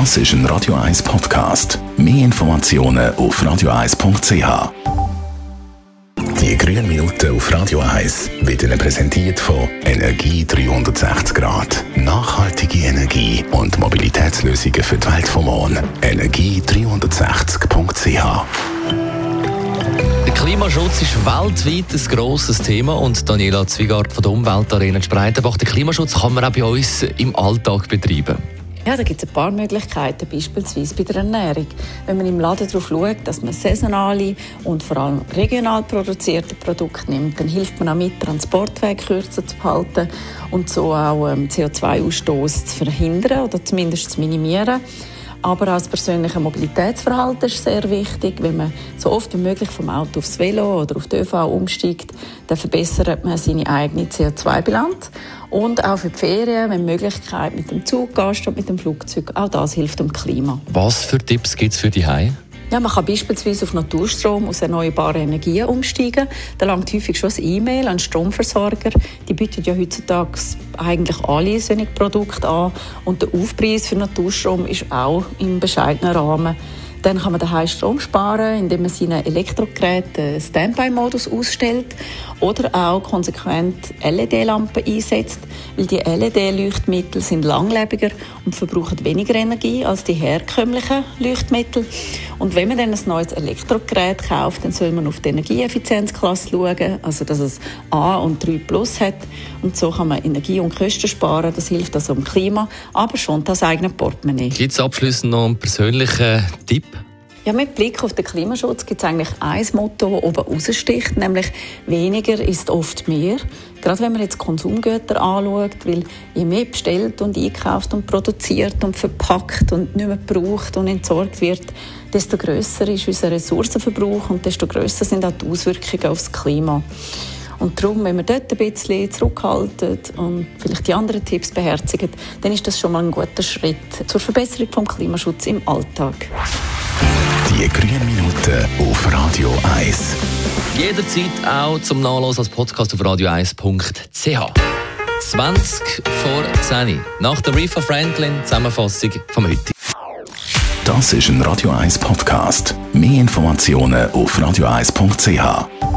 Das ist ein Radio 1 Podcast. Mehr Informationen auf radio1.ch. Die grünen Minuten auf Radio 1 werden präsentiert von Energie 360 Grad. Nachhaltige Energie und Mobilitätslösungen für die Welt vom Morgen. Energie360.ch der Klimaschutz ist weltweit ein grosses Thema und Daniela Zwigart von der Umweltarena Spreitenbach. Den Klimaschutz kann man auch bei uns im Alltag betreiben. Ja, da gibt es ein paar Möglichkeiten, beispielsweise bei der Ernährung. Wenn man im Laden darauf schaut, dass man saisonale und vor allem regional produzierte Produkte nimmt, dann hilft man auch mit, Transportwege kürzer zu halten und so auch ähm, CO2-Ausstoß zu verhindern oder zumindest zu minimieren. Aber auch das persönliche Mobilitätsverhalten ist sehr wichtig. Wenn man so oft wie möglich vom Auto aufs Velo oder auf die ÖV umsteigt, dann verbessert man seine eigene CO2-Bilanz. Und auch für die Ferien, wenn Möglichkeit mit dem Zug gehst und mit dem Flugzeug, auch das hilft dem Klima. Was für Tipps gibt es für die Heim? Ja, man kann beispielsweise auf Naturstrom aus erneuerbaren Energien umsteigen. Da langt häufig schon ein E-Mail an Stromversorger. Die bieten ja heutzutage eigentlich alle solche Produkte an. Und der Aufpreis für Naturstrom ist auch im bescheidenen Rahmen. Dann kann man daheim Strom sparen, indem man seine Elektrogeräte Standby-Modus ausstellt oder auch konsequent LED-Lampen einsetzt, weil die LED-Leuchtmittel sind langlebiger und verbrauchen weniger Energie als die herkömmlichen Leuchtmittel. Und wenn man dann ein neues Elektrogerät kauft, dann soll man auf die Energieeffizienzklasse schauen, also dass es A und 3 Plus hat. Und so kann man Energie und Kosten sparen. Das hilft also dem Klima, aber schon das eigene Portemonnaie. Gibt es abschließend noch einen persönlichen Tipp? Ja, mit Blick auf den Klimaschutz gibt es eigentlich ein Motto, das oben raussticht, nämlich weniger ist oft mehr. Gerade wenn man jetzt Konsumgüter anschaut, weil je mehr bestellt und einkauft und produziert und verpackt und nicht mehr gebraucht und entsorgt wird, desto größer ist unser Ressourcenverbrauch und desto größer sind auch die Auswirkungen aufs Klima. Und darum, wenn wir dort ein bisschen zurückhalten und vielleicht die anderen Tipps beherzigen, dann ist das schon mal ein guter Schritt zur Verbesserung des Klimaschutzes im Alltag. Die grünen Minuten auf Radio 1. Jederzeit auch zum Nachlesen als Podcast auf radio1.ch. 20 vor 10 nach der Reefer Franklin Zusammenfassung vom heute. Das ist ein Radio 1 Podcast. Mehr Informationen auf radio1.ch.